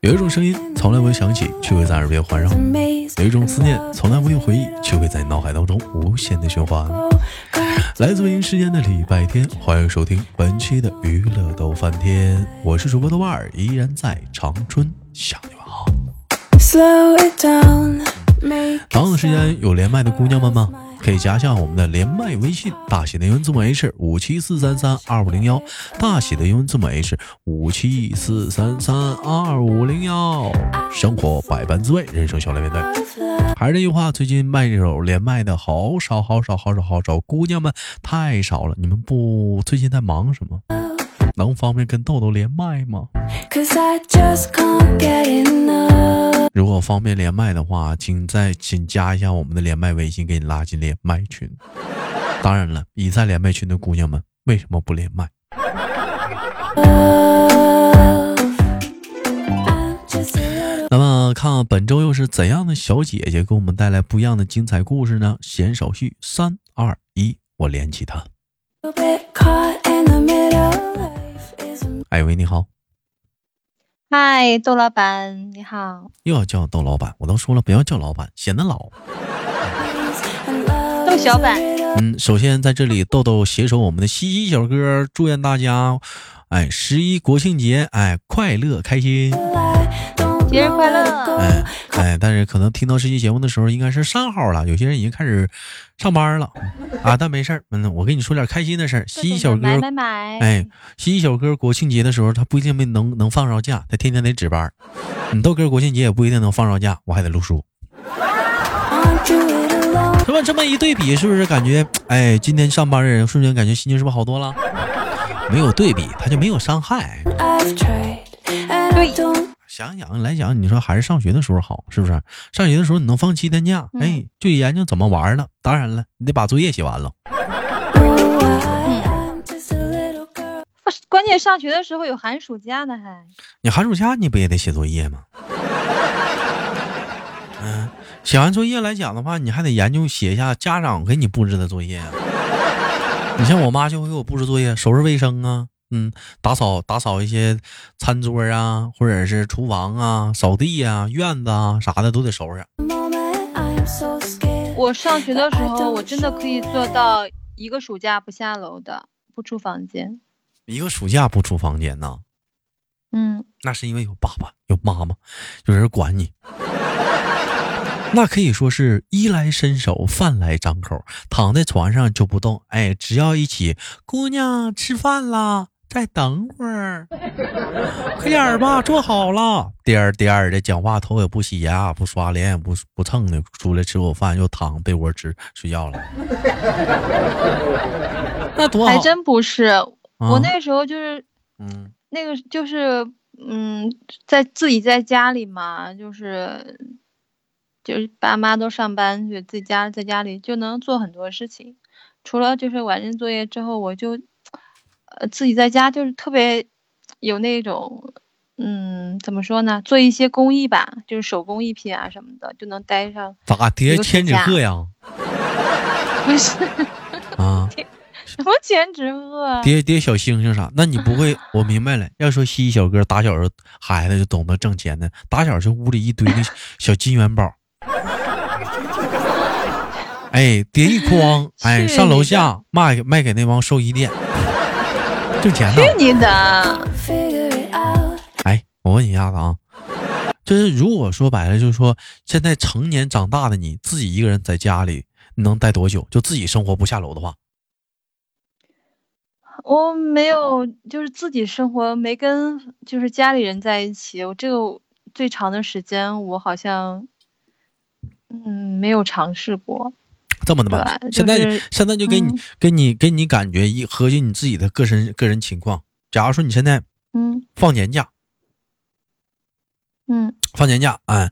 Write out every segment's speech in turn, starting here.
有一种声音从来不会响起，却会在耳边环绕；有一种思念从来不用回忆，却会在脑海当中无限的循环。来自北京时间的礼拜天，欢迎收听本期的娱乐逗翻天，我是主播豆瓣儿，依然在长春向你们好。同样的时间有连麦的姑娘们吗？可以加下我们的连麦微信，大写的英文字母 H 五七四三三二五零幺，大写的英文字母 H 五七四三三二五零幺。生活百般滋味，人生笑来面对。还是那句话，最近卖这首连麦的好少好少好少好少，姑娘们太少了。你们不最近在忙什么？能方便跟豆豆连麦吗？Cause I just can't get enough.？如果方便连麦的话，请再请加一下我们的连麦微信，给你拉进连麦群。当然了，已在连麦群的姑娘们为什么不连麦？那么，看本周又是怎样的小姐姐给我们带来不一样的精彩故事呢？闲手续，三二一，我连起她。哎喂，你好。嗨，窦老板，你好。又要叫窦老板，我都说了不要叫老板，显得老。窦小板。嗯，首先在这里，豆豆携手我们的西西小哥，祝愿大家，哎，十一国庆节，哎，快乐开心。节日快乐！哎哎，但是可能听到这期节目的时候，应该是上号了。有些人已经开始上班了啊，但没事儿。嗯，我跟你说点开心的事儿。西西小哥，买买买！哎，西西小哥国庆节的时候，他不一定没能能放着假，他天天得值班。你豆哥国庆节也不一定能放着假，我还得录书。是吧？这么一对比，是不是感觉哎，今天上班的人瞬间感觉心情是不是好多了？没有对比，他就没有伤害。对。想想来讲，你说还是上学的时候好，是不是？上学的时候你能放七天假，哎，就研究怎么玩了。当然了，你得把作业写完了。关键上学的时候有寒暑假呢，还你寒暑假你不也得写作业吗？嗯，写完作业来讲的话，你还得研究写一下家长给你布置的作业。你像我妈就会给我布置作业，收拾卫生啊。嗯，打扫打扫一些餐桌啊，或者是厨房啊，扫地啊，院子啊啥的都得收拾。我上学的时候，我真的可以做到一个暑假不下楼的，不出房间。一个暑假不出房间呢？嗯，那是因为有爸爸有妈妈，有人管你。那可以说是衣来伸手，饭来张口，躺在床上就不动。哎，只要一起，姑娘吃饭啦。再等会儿，快点儿吧，做好了。颠儿颠儿的讲话，头也不洗，牙不刷，脸也不不蹭的，出来吃口饭，又躺被窝吃睡觉了。那多好！还真不是，我那时候就是，嗯，那个就是，嗯，在自己在家里嘛，就是，就是爸妈都上班去，自己家在家里就能做很多事情。除了就是完成作业之后，我就。呃，自己在家就是特别有那种，嗯，怎么说呢？做一些工艺吧，就是手工艺品啊什么的，就能待上。咋叠千纸鹤呀？不是啊？什么千纸鹤？叠叠小星星啥？那你不会？我明白了。要说西西小哥打小孩子就懂得挣钱的，打小就屋里一堆那小金元宝。哎，叠一筐，哎，上楼下卖卖给那帮寿衣店。挣钱呢？去你的！哎，我问你一下子啊，就是如果说白了，就是说现在成年长大的你自己一个人在家里，你能待多久？就自己生活不下楼的话，我没有，就是自己生活没跟就是家里人在一起，我这个最长的时间我好像嗯没有尝试过。这么的吧，现在现在就给你给你给你感觉一合计你自己的个人个人情况。假如说你现在嗯。放年假，嗯。放年假，哎，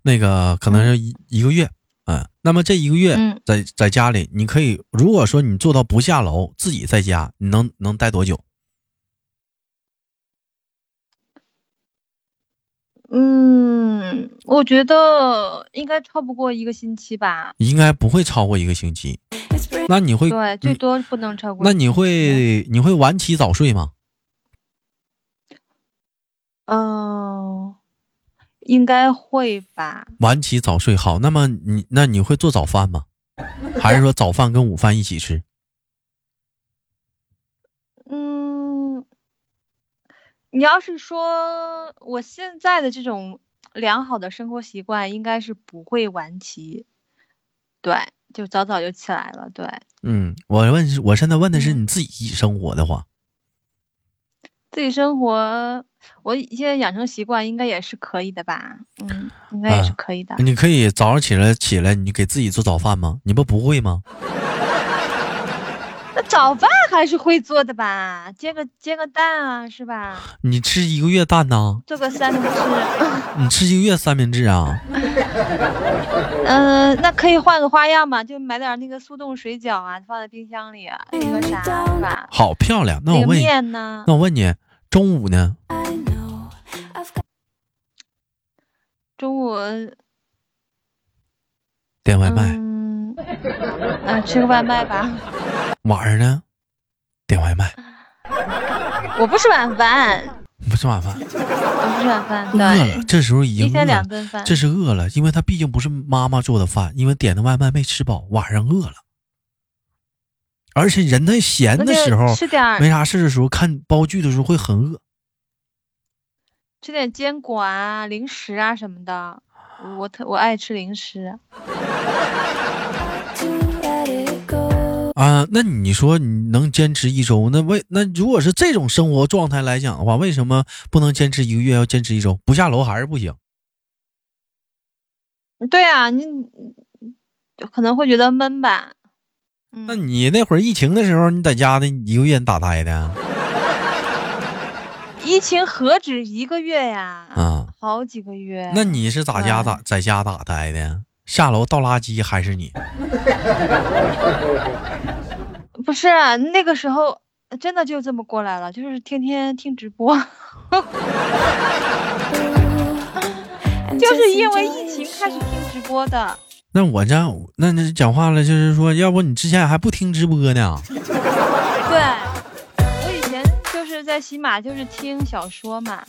那个可能是一一个月，嗯，那么这一个月在在家里，你可以如果说你做到不下楼，自己在家，你能能待多久？嗯，我觉得应该超不过一个星期吧。应该不会超过一个星期。那你会对最多不能超过。那你会你会晚起早睡吗？嗯，应该会吧。晚起早睡好，那么你那你会做早饭吗？还是说早饭跟午饭一起吃？嗯，你要是说我现在的这种良好的生活习惯，应该是不会晚起，对，就早早就起来了，对。嗯，我问，我现在问的是你自己生活的话。自己生活，我现在养成习惯应该也是可以的吧？嗯，应该也是可以的。你可以早上起来起来，你给自己做早饭吗？你不不会吗？那早饭还是会做的吧？煎个煎个蛋啊，是吧？你吃一个月蛋呢？做个三明治。你吃一个月三明治啊？嗯，那可以换个花样嘛？就买点那个速冻水饺啊，放在冰箱里，那个啥？好漂亮。那我问你，那我问你。中午呢？中午点外卖。嗯，吃个外卖吧。晚上呢？点外卖。我不吃晚饭。不吃晚饭。不吃晚饭。饿了，这时候已经一天两顿饭。这是饿了，因为他毕竟不是妈妈做的饭，因为点的外卖没吃饱，晚上饿了。而且人在闲的时候，没啥事的时候，看煲剧的时候会很饿，吃点坚果啊、零食啊什么的。我特我爱吃零食。啊，那你说你能坚持一周？那为那如果是这种生活状态来讲的话，为什么不能坚持一个月？要坚持一周，不下楼还是不行？对啊，你可能会觉得闷吧。那你那会儿疫情的时候，你在家的一个月咋待的？疫情何止一个月呀？啊，好几个月。那你是咋家咋在家咋待的？下楼倒垃圾还是你？不是，那个时候真的就这么过来了，就是天天听直播，就是因为疫情开始听直播的。那我这，那那讲话了，就是说，要不你之前还不听直播呢？对，我以前就是在喜马，就是听小说嘛。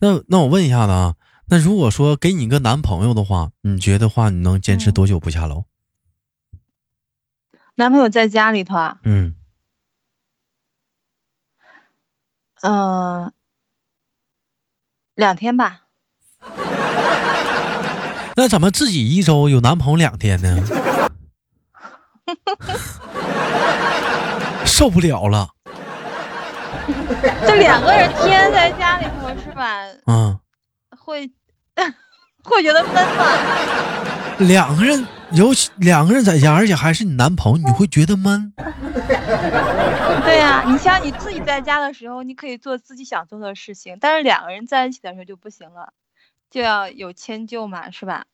那那我问一下子啊，那如果说给你个男朋友的话，你觉得话你能坚持多久不下楼？男朋友在家里头啊？嗯。嗯。两天吧，那怎么自己一周有男朋友两天呢？受不了了。这两个人天在家里头是吧？嗯。会 会觉得闷吗？两个人尤其两个人在家，而且还是你男朋友，你会觉得闷？对呀，你像你自己在家的时候，你可以做自己想做的事情，但是两个人在一起的时候就不行了，就要有迁就嘛，是吧？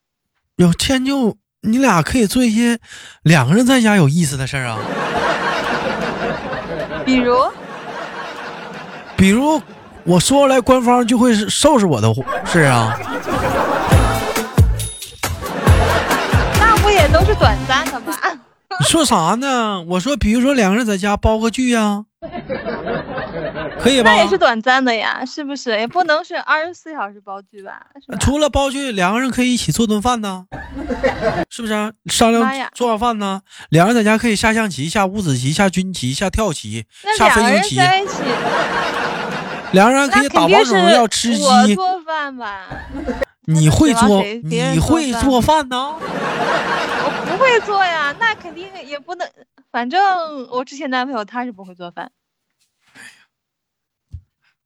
有迁就，你俩可以做一些两个人在家有意思的事儿啊。比如，比如我说出来，官方就会收拾我的事啊。那不也都是短暂的吗？你说啥呢？我说，比如说两个人在家煲个剧呀，可以吧？那也是短暂的呀，是不是？也不能是二十四小时煲剧吧？除了煲剧，两个人可以一起做顿饭呢，是不是？商量做碗饭呢？两人在家可以下象棋、下五子棋、下军棋、下跳棋、下飞行棋。两个人可以打王者荣耀、吃鸡。我做饭吧。你会做？你会做饭呢？我不会做呀，那肯定也不能。反正我之前男朋友他是不会做饭。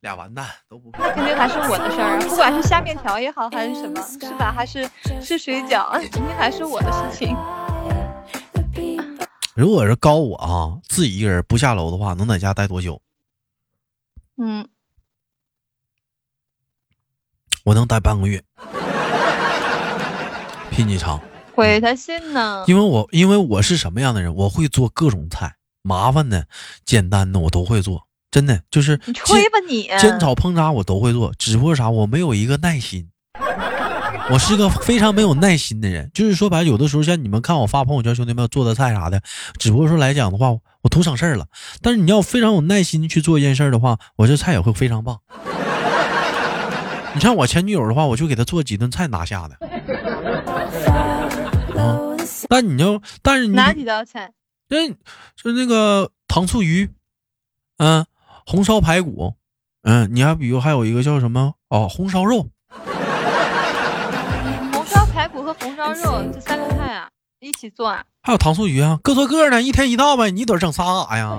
俩完蛋都不会。那肯定还是我的事儿啊，不管是下面条也好，还是什么，是吧？还是吃水饺，肯定还是我的事情。如果是高我啊，自己一个人不下楼的话，能在家待多久？嗯，我能待半个月，比你长。回他信呢？因为我因为我是什么样的人？我会做各种菜，麻烦的、简单的我都会做，真的就是你吹吧你，煎炒烹炸我都会做，只不过啥，我没有一个耐心，我是个非常没有耐心的人。就是说白了，有的时候像你们看我发朋友圈，兄弟们做的菜啥的，只不过说来讲的话，我图省事儿了。但是你要非常有耐心去做一件事儿的话，我这菜也会非常棒。你像我前女友的话，我就给她做几顿菜拿下的。啊，但你要，但是哪几道菜？那就那个糖醋鱼，嗯，红烧排骨，嗯，你还比如还有一个叫什么哦，红烧肉。红烧排骨和红烧肉这三个菜啊，一起做啊？还有糖醋鱼啊，各做各的，一天一道呗。你得整仨干啥呀？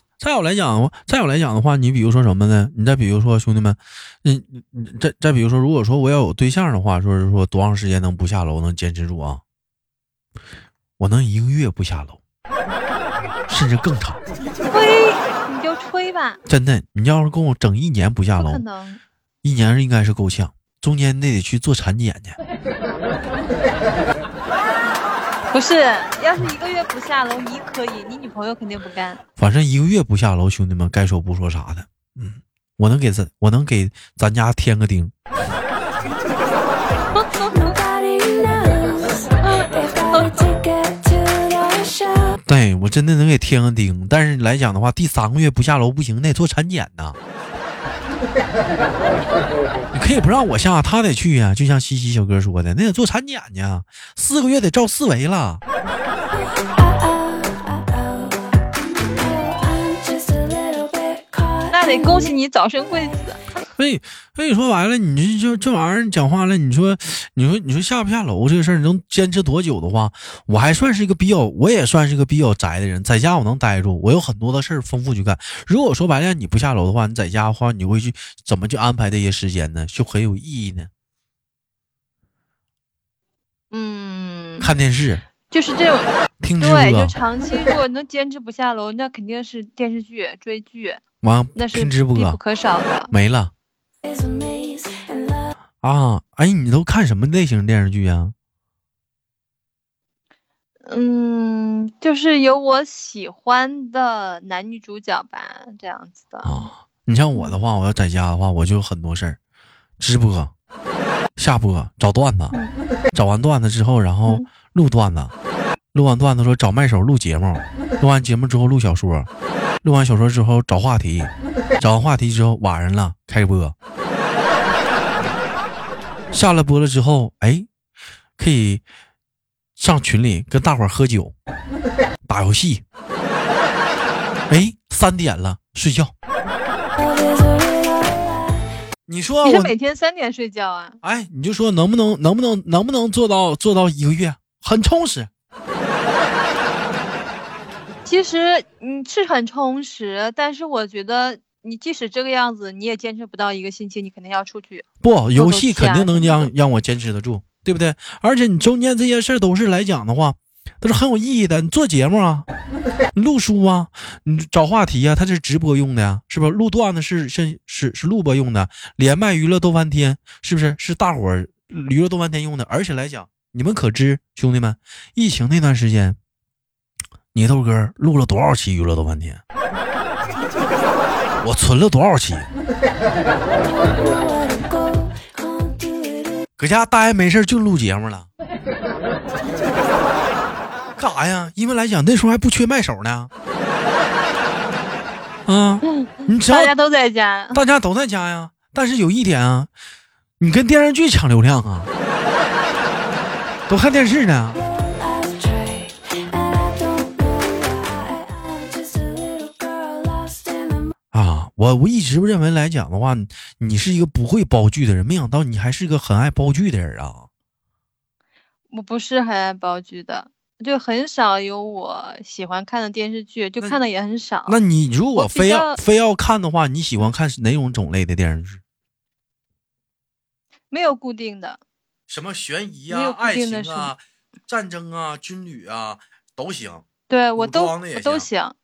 再有来讲，再有来讲的话，你比如说什么呢？你再比如说兄弟们，你你再再比如说，如果说我要有对象的话，说是说多长时间能不下楼能坚持住啊？我能一个月不下楼，甚至更长。吹，你就吹吧。真的，你要是跟我整一年不下楼，一年应该是够呛，中间那得去做产检去。不是，要是一个月不下楼，你可以，你女朋友肯定不干。反正一个月不下楼，兄弟们该说不说啥的，嗯，我能给咱，我能给咱家添个丁。对我真的能给添个丁，但是来讲的话，第三个月不下楼不行，得做产检呢。你可以不让我下，他得去呀。就像西西小哥说的，那得做产检呢，四个月得照四维了。那得恭喜你早生贵子。所以，所以说完了，你这就这玩意儿讲话了。你说，你说，你说下不下楼这个事儿，能坚持多久的话，我还算是一个比较，我也算是一个比较宅的人，在家我能待住，我有很多的事儿丰富去干。如果说白了你不下楼的话，你在家的话，你会去怎么去安排这些时间呢？就很有意义呢。嗯，看电视，就是这种听对，就长期如果能坚持不下楼，那肯定是电视剧追剧，完那是听直播必不可少的，没了。啊，哎，你都看什么类型电视剧啊？嗯，就是有我喜欢的男女主角吧，这样子的。啊，你像我的话，我要在家的话，我就有很多事儿，直播、下播、找段子，找完段子之后，然后录段子，录完段子说找麦手录节目，录完节目之后录小说，录完小说之后找话题，找完话题之后晚上了开播。下了播了之后，哎，可以上群里跟大伙喝酒、打游戏。哎，三点了，睡觉。你说你是每天三点睡觉啊？哎，你就说能不能能不能能不能做到做到一个月很充实？其实你是很充实，但是我觉得。你即使这个样子，你也坚持不到一个星期，你肯定要出去。不，游戏肯定能让让我坚持得住，对不对？而且你中间这些事儿都是来讲的话，都是很有意义的。你做节目啊，录书啊，你找话题啊，它是直播用的呀，是不是？录段子是是是是录播用的，连麦娱乐逗翻天，是不是？是大伙儿娱乐逗翻天用的。而且来讲，你们可知，兄弟们，疫情那段时间，你豆哥录了多少期娱乐逗翻天？我存了多少期？搁家待没事就录节目了，干啥呀？因为来讲那时候还不缺卖手呢。啊，你只要大家都在家，大家都在家呀。但是有一点啊，你跟电视剧抢流量啊，都看电视呢。我我一直认为来讲的话，你是一个不会煲剧的人，没想到你还是个很爱煲剧的人啊！我不是很爱煲剧的，就很少有我喜欢看的电视剧，就看的也很少。那你如果非要非要看的话，你喜欢看哪种种类的电视剧？没有固定的，什么悬疑啊、爱情啊、战争啊、军旅啊都行。对我都我都行。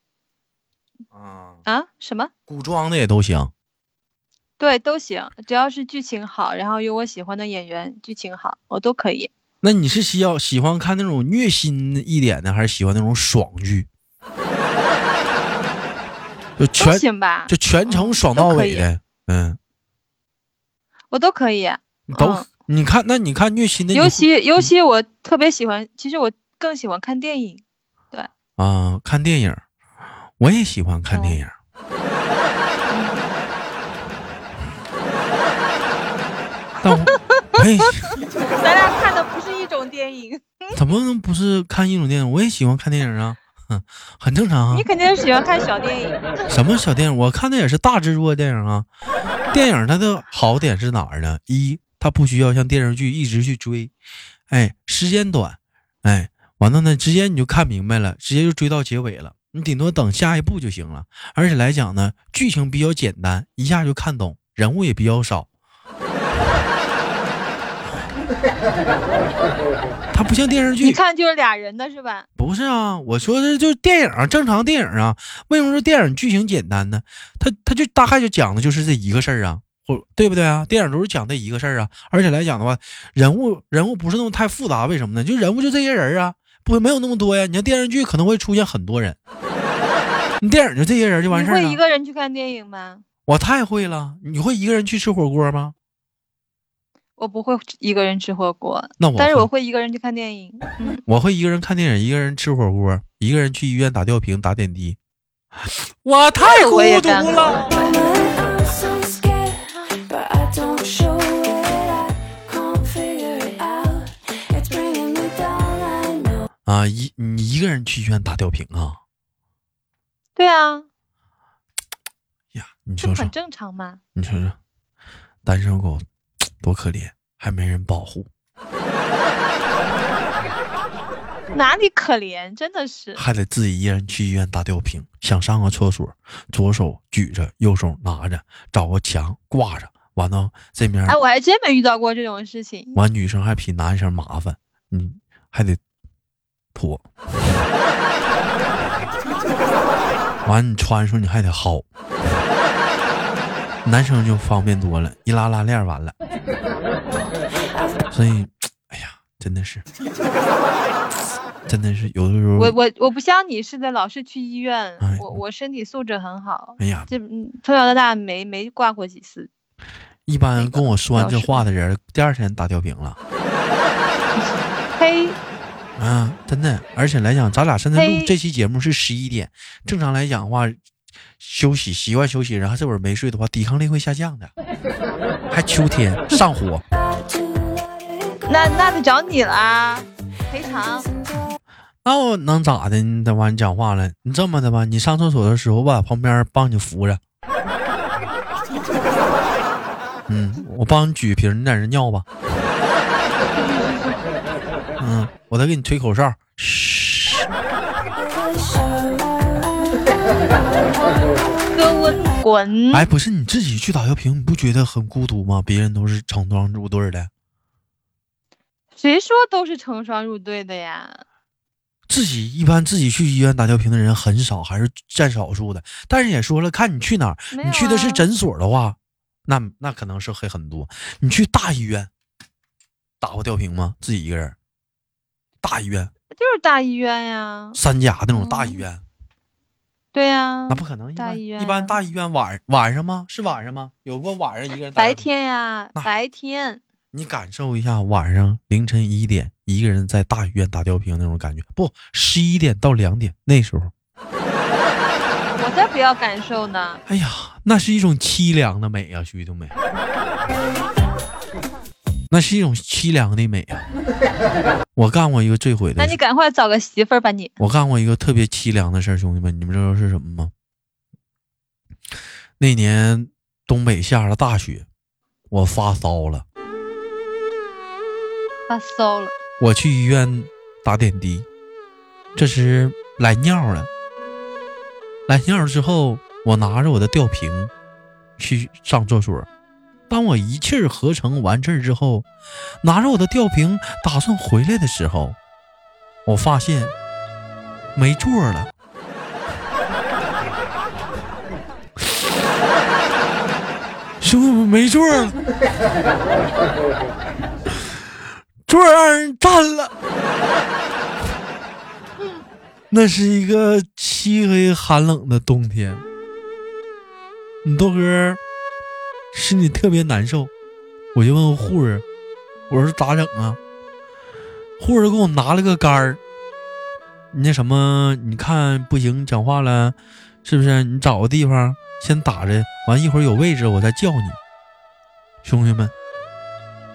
啊啊！什么古装的也都行，对，都行，只要是剧情好，然后有我喜欢的演员，剧情好，我都可以。那你是需要喜欢看那种虐心一点的，还是喜欢那种爽剧？就全行吧，就全程爽到尾的，嗯，我都可以。都你看，那你看虐心的，尤其尤其我特别喜欢，其实我更喜欢看电影。对啊，看电影，我也喜欢看电影。但我，哎，咱俩看的不是一种电影。怎么能不是看一种电影？我也喜欢看电影啊，很正常啊。你肯定是喜欢看小电影。什么小电影？我看的也是大制作电影啊。电影它的好点是哪儿呢？一，它不需要像电视剧一直去追，哎，时间短，哎，完了呢，直接你就看明白了，直接就追到结尾了。你顶多等下一步就行了。而且来讲呢，剧情比较简单，一下就看懂，人物也比较少。它不像电视剧，一看就是俩人的是吧？不是啊，我说的就是电影，正常电影啊。为什么说电影剧情简单呢？它它就大概就讲的就是这一个事儿啊，或对不对啊？电影都是讲这一个事儿啊。而且来讲的话，人物人物不是那么太复杂，为什么呢？就人物就这些人啊，不没有那么多呀。你像电视剧可能会出现很多人，你电影就这些人就完事儿了。会一个人去看电影吗？我太会了。你会一个人去吃火锅吗？我不会一个人吃火锅，那我但是我会一个人去看电影。我会一个人看电影，一个人吃火锅，一个人去医院打吊瓶、打点滴。我太孤独了。啊，一你一个人去医院打吊瓶啊？对啊。呀，你说说，很正常吗？你说说，单身狗。多可怜，还没人保护，哪里可怜？真的是，还得自己一人去医院打吊瓶，想上个厕所，左手举着，右手拿着，找个墙挂着，完了这面。哎，我还真没遇到过这种事情。完，女生还比男生麻烦，你还得脱，完你穿的时候你还得薅。男生就方便多了，一拉拉链完了。所以，哎呀，真的是，真的是有的时候。我我我不像你似的，老是去医院。我我身体素质很好。哎呀，这从小到大没没挂过几次。一般跟我说完这话的人，第二天打吊瓶了。嘿。啊，真的，而且来讲，咱俩现在录这期节目是十一点，正常来讲的话。休息习惯休息，然后这会儿没睡的话，抵抗力会下降的。还秋天上火，那那得找你了，赔偿。那我能咋的？你等完你讲话了，你这么的吧，你上厕所的时候，我把旁边帮你扶着。嗯，我帮你举瓶，你在这尿吧。嗯，我再给你吹口哨。嘘。给我滚！哎，不是你自己去打吊瓶，你不觉得很孤独吗？别人都是成双入对的。谁说都是成双入对的呀？自己一般自己去医院打吊瓶的人很少，还是占少数的。但是也说了，看你去哪儿，你去的是诊所的话，那那可能是会很多。你去大医院打过吊瓶吗？自己一个人？大医院就是大医院呀，三甲那种大医院。对呀，那不可能。大医院一般大医院晚晚上吗？是晚上吗？有过晚上一个人。白天呀，白天。你感受一下晚上凌晨一点一个人在大医院打吊瓶那种感觉。不，十一点到两点那时候。我才不要感受呢。哎呀，那是一种凄凉的美啊，兄弟们。那是一种凄凉的美啊！我干过一个最毁的。那你赶快找个媳妇儿吧你。我干过一个特别凄凉的事儿，兄弟们，你们知道是什么吗？那年东北下了大雪，我发烧了。发烧了。我去医院打点滴，这时来尿了。来尿了之后，我拿着我的吊瓶去上厕所。当我一气儿合成完事儿之后，拿着我的吊瓶打算回来的时候，我发现没座了。兄弟们，没座了，座儿让人占了。那是一个漆黑寒冷的冬天，你豆哥。心里特别难受，我就问护士：“我说咋整啊？”护士给我拿了个杆儿，那什么，你看不行，讲话了，是不是？你找个地方先打着，完一会儿有位置我再叫你。兄弟们，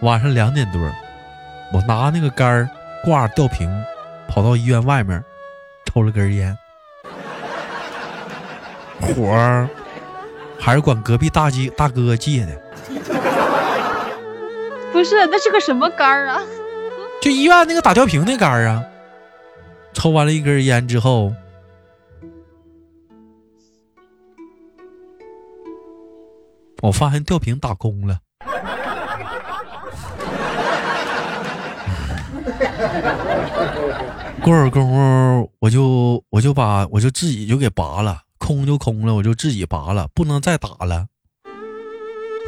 晚上两点多，我拿那个杆儿挂吊瓶，跑到医院外面抽了根烟，火还是管隔壁大姐大哥借的。不是，那是个什么杆儿啊？就医院那个打吊瓶那杆儿啊。抽完了一根烟之后，我发现吊瓶打空了。过会儿功夫，我就我就把我就自己就给拔了，空就空了，我就自己拔了，不能再打了。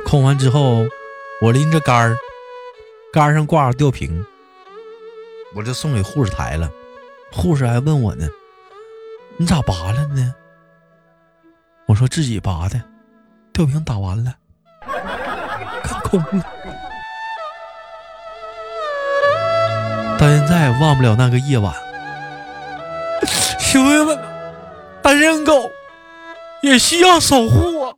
空完之后，我拎着杆儿，杆上挂着吊瓶，我就送给护士台了。护士还问我呢：“你咋拔了呢？”我说：“自己拔的，吊瓶打完了，看空了。”到现在忘不了那个夜晚，兄弟们，单身狗也需要守护啊！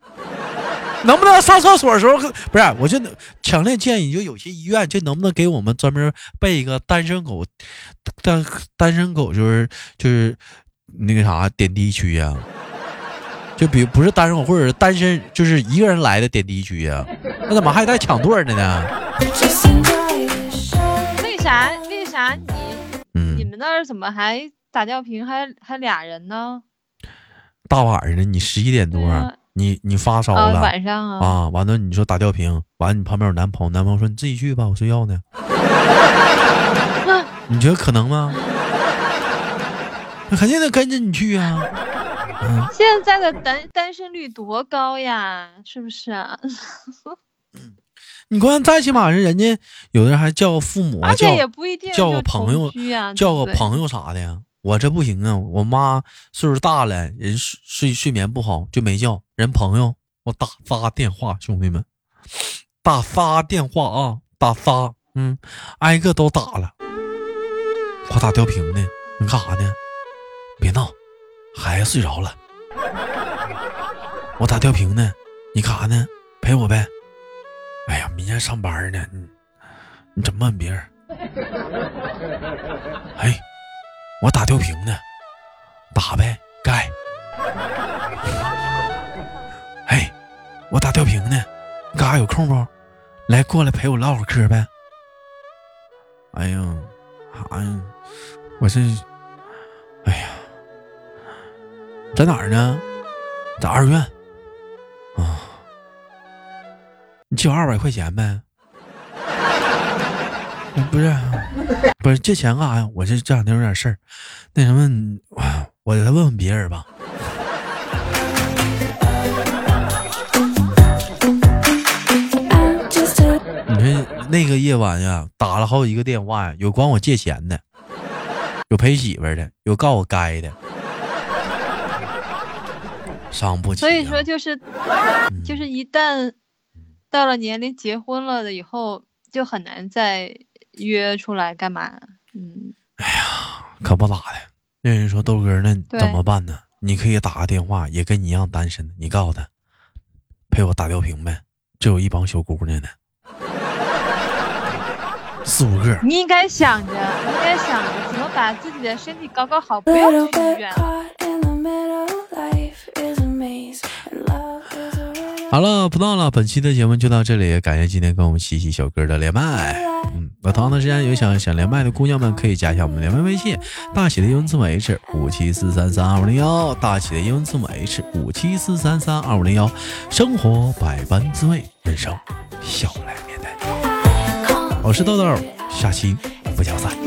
能不能上厕所的时候不是？我就强烈建议，就有些医院就能不能给我们专门备一个单身狗单单身狗就是就是那个啥点滴区呀？就比不是单身狗，或者是单身就是一个人来的点滴区呀？那怎么还带抢座的呢？为啥？为啥你你们那儿怎么还打吊瓶还还俩人呢？大晚上的，你十一点多。你你发烧了，晚上啊，啊，完了你说打吊瓶，完了你旁边有男朋友，男朋友说你自己去吧，我睡觉呢。你觉得可能吗？那肯定得跟着你去啊。现在的单单身率多高呀，是不是啊？你关键最起码是人家有的人还叫父母，而且也不一定叫个朋友，叫个朋友啥的呀。我这不行啊，我妈岁数大了，人睡睡眠不好，就没叫人朋友。我打仨电话，兄弟们，打仨电话啊，打仨，嗯，挨个都打了。我打吊瓶呢，你干啥呢？别闹，孩子睡着了。我打吊瓶呢，你干啥呢？陪我呗。哎呀，明天上班呢，你你怎么问别人？哎。我打吊瓶呢，打呗，该。哎，我打吊瓶呢，你干啥有空不？来过来陪我唠会嗑呗。哎呀，啥呀？我这，哎呀，在哪儿呢？在二院。啊，你借我二百块钱呗。不是，不是借钱干啥呀？我这这两天有点事儿，那什么，我再问问别人吧。你说那个夜晚呀，打了好几个电话呀，有管我借钱的，有陪媳妇的，有告我该的，伤不起。所以说，就是就是一旦到了年龄结婚了的以后，就很难再。约出来干嘛？嗯，哎呀，可不咋的。那人说豆哥，那怎么办呢？你可以打个电话，也跟你一样单身的，你告诉他陪我打吊瓶呗。这有一帮小姑娘呢，四五个。你应该想着，应该想着怎么把自己的身体搞搞好，不要去医院。好了，不闹了，本期的节目就到这里，感谢今天跟我们西西小哥的连麦。嗯，那同样的时间有想想连麦的姑娘们，可以加一下我们连麦微信，大写的英文字母 H 五七四三三二五零幺，大写的英文字母 H 五七四三三二五零幺。生活百般滋味，人生笑来面对。我是豆豆，下期不见不散。